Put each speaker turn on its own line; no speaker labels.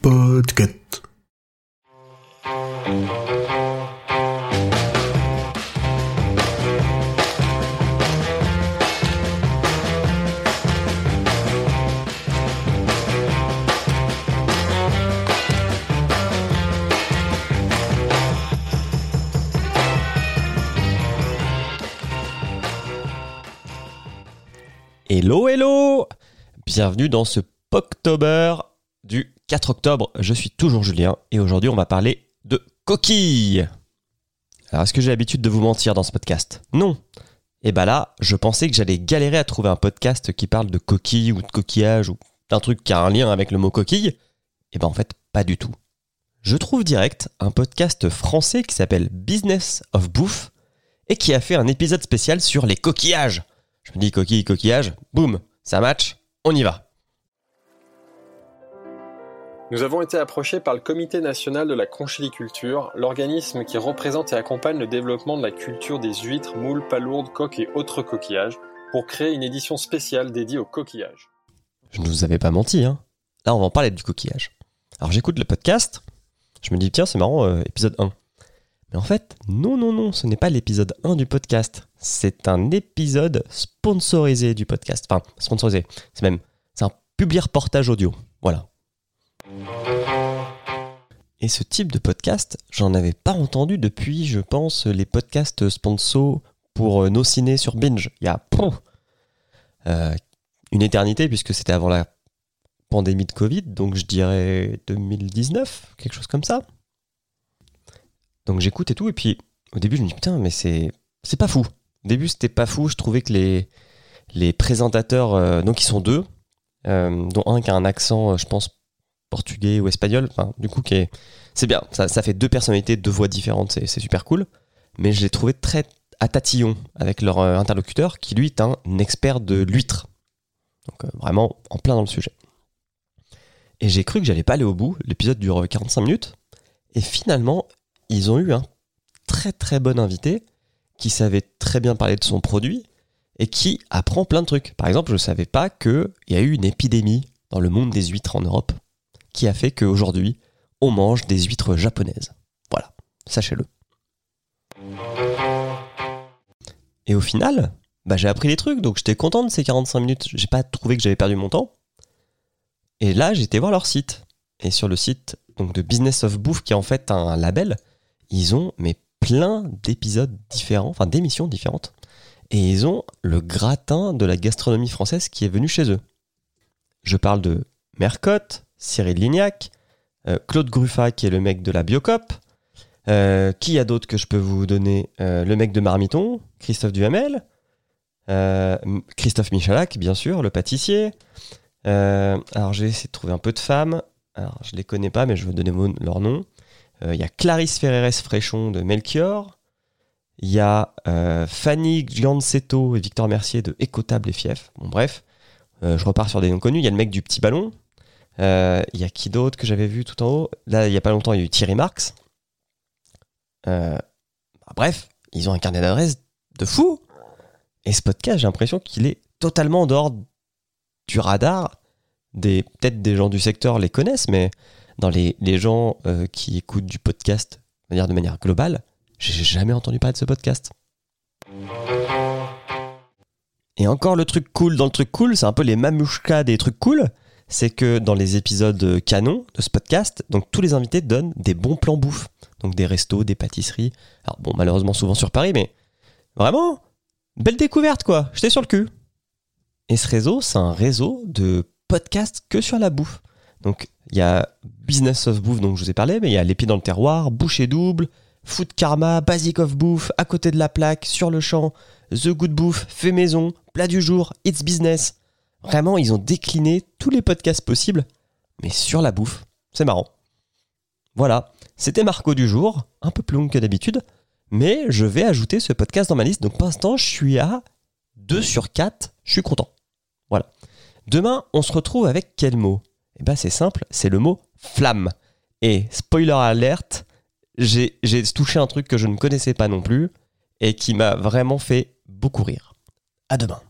Podcast.
Hello, hello Bienvenue dans ce Poctober du 4 octobre. Je suis toujours Julien et aujourd'hui on va parler de coquilles. Alors est-ce que j'ai l'habitude de vous mentir dans ce podcast? Non. Et bah là, je pensais que j'allais galérer à trouver un podcast qui parle de coquilles ou de coquillage ou d'un truc qui a un lien avec le mot coquille. Et ben en fait, pas du tout. Je trouve direct un podcast français qui s'appelle Business of Bouffe et qui a fait un épisode spécial sur les coquillages. Je me dis coquille, coquillage, boum, ça match, on y va.
Nous avons été approchés par le Comité national de la conchiliculture, l'organisme qui représente et accompagne le développement de la culture des huîtres, moules, palourdes, coques et autres coquillages, pour créer une édition spéciale dédiée aux coquillages.
Je ne vous avais pas menti, hein. Là, on va en parler du coquillage. Alors j'écoute le podcast, je me dis, tiens, c'est marrant, euh, épisode 1. Mais en fait, non, non, non, ce n'est pas l'épisode 1 du podcast. C'est un épisode sponsorisé du podcast. Enfin, sponsorisé. C'est même, c'est un public reportage audio. Voilà. Et ce type de podcast, j'en avais pas entendu depuis, je pense, les podcasts sponsors pour euh, nos ciné sur Binge. Il y a euh, une éternité, puisque c'était avant la pandémie de Covid, donc je dirais 2019, quelque chose comme ça. Donc j'écoute et tout, et puis au début je me dis putain, mais c'est pas fou. Au début c'était pas fou, je trouvais que les, présentateurs, euh, donc ils sont deux, dont un qui a un accent, je pense, portugais ou espagnol, du coup. C'est bien, ça, fait deux personnalités, deux voix différentes, c'est super cool, mais je l'ai trouvé très à tatillon avec leur euh, interlocuteur, qui lui est un expert de l'huître. Donc euh, vraiment en plein dans le sujet. Et j'ai cru que j'allais pas aller au bout, l'épisode dure 45 minutes, et finalement, ils ont eu un très très bon invité qui savait très bien parler de son produit et qui apprend plein de trucs. Par exemple, je ne savais pas qu'il y a eu une épidémie dans le monde des huîtres en Europe qui a fait qu'aujourd'hui, on mange des huîtres japonaises. Voilà, sachez-le. Et au final, bah, j'ai appris des trucs, donc j'étais content de ces 45 minutes. J'ai pas trouvé que j'avais perdu mon temps. Et là, j'étais voir leur site. Et sur le site donc de Business of Bouffe, qui est en fait un label, ils ont mais plein d'épisodes différents, enfin d'émissions différentes. Et ils ont le gratin de la gastronomie française qui est venu chez eux. Je parle de Mercotte, Cyril Lignac, euh, Claude Gruffat qui est le mec de la Biocop. Euh, qui a d'autres que je peux vous donner Euh, Le mec de Marmiton, Christophe Duhamel. Christophe Michalak, bien sûr, le pâtissier. Alors j'ai essayé de trouver un peu de femmes. Alors je les connais pas, mais je vais donner leur nom. Il y a Clarisse Ferreres Fréchon de Melchior. Il y a Fanny Gianceto et Victor Mercier de Écotable et Fief. Bon, bref, je repars sur des noms connus. Il y a le mec du petit ballon. Euh, Il y a qui d'autre que j'avais vu tout en haut? Là, il y a pas longtemps, il y a eu Thierry Marx. Euh, bah, bref, ils ont un carnet d'adresses de fou. Et ce podcast, j'ai l'impression qu'il est totalement en dehors du radar. Des, peut-être des gens du secteur les connaissent, mais dans les, les gens euh, qui écoutent du podcast de manière, de manière globale, j'ai jamais entendu parler de ce podcast. Et encore le truc cool dans le truc cool, c'est un peu les mamouchkas des trucs cool, c'est que dans les épisodes canon de ce podcast, donc tous les invités donnent des bons plans bouffe. Donc des restos, des pâtisseries. Alors bon, malheureusement souvent sur Paris, mais vraiment, belle découverte quoi, j'étais sur le cul. Et ce réseau, c'est un réseau de podcasts que sur la bouffe. Donc il y a Business of Bouffe dont je vous ai parlé, mais il y a Pieds dans le Terroir, Boucher Double, Food Karma, Basic of Bouffe, À côté de la plaque, Sur le champ, The Good Bouffe, Fait Maison, Plat du jour, It's Business. Vraiment, ils ont décliné tous les podcasts possibles, mais sur la bouffe. C'est marrant. Voilà, c'était Marco du jour, un peu plus long que d'habitude, mais je vais ajouter ce podcast dans ma liste. Donc pour l'instant, je suis à 2 sur 4, je suis content. Voilà. Demain, on se retrouve avec quel mot? Eh ben c'est simple, c'est le mot flamme. Et spoiler alerte, j'ai touché un truc que je ne connaissais pas non plus et qui m'a vraiment fait beaucoup rire. À demain.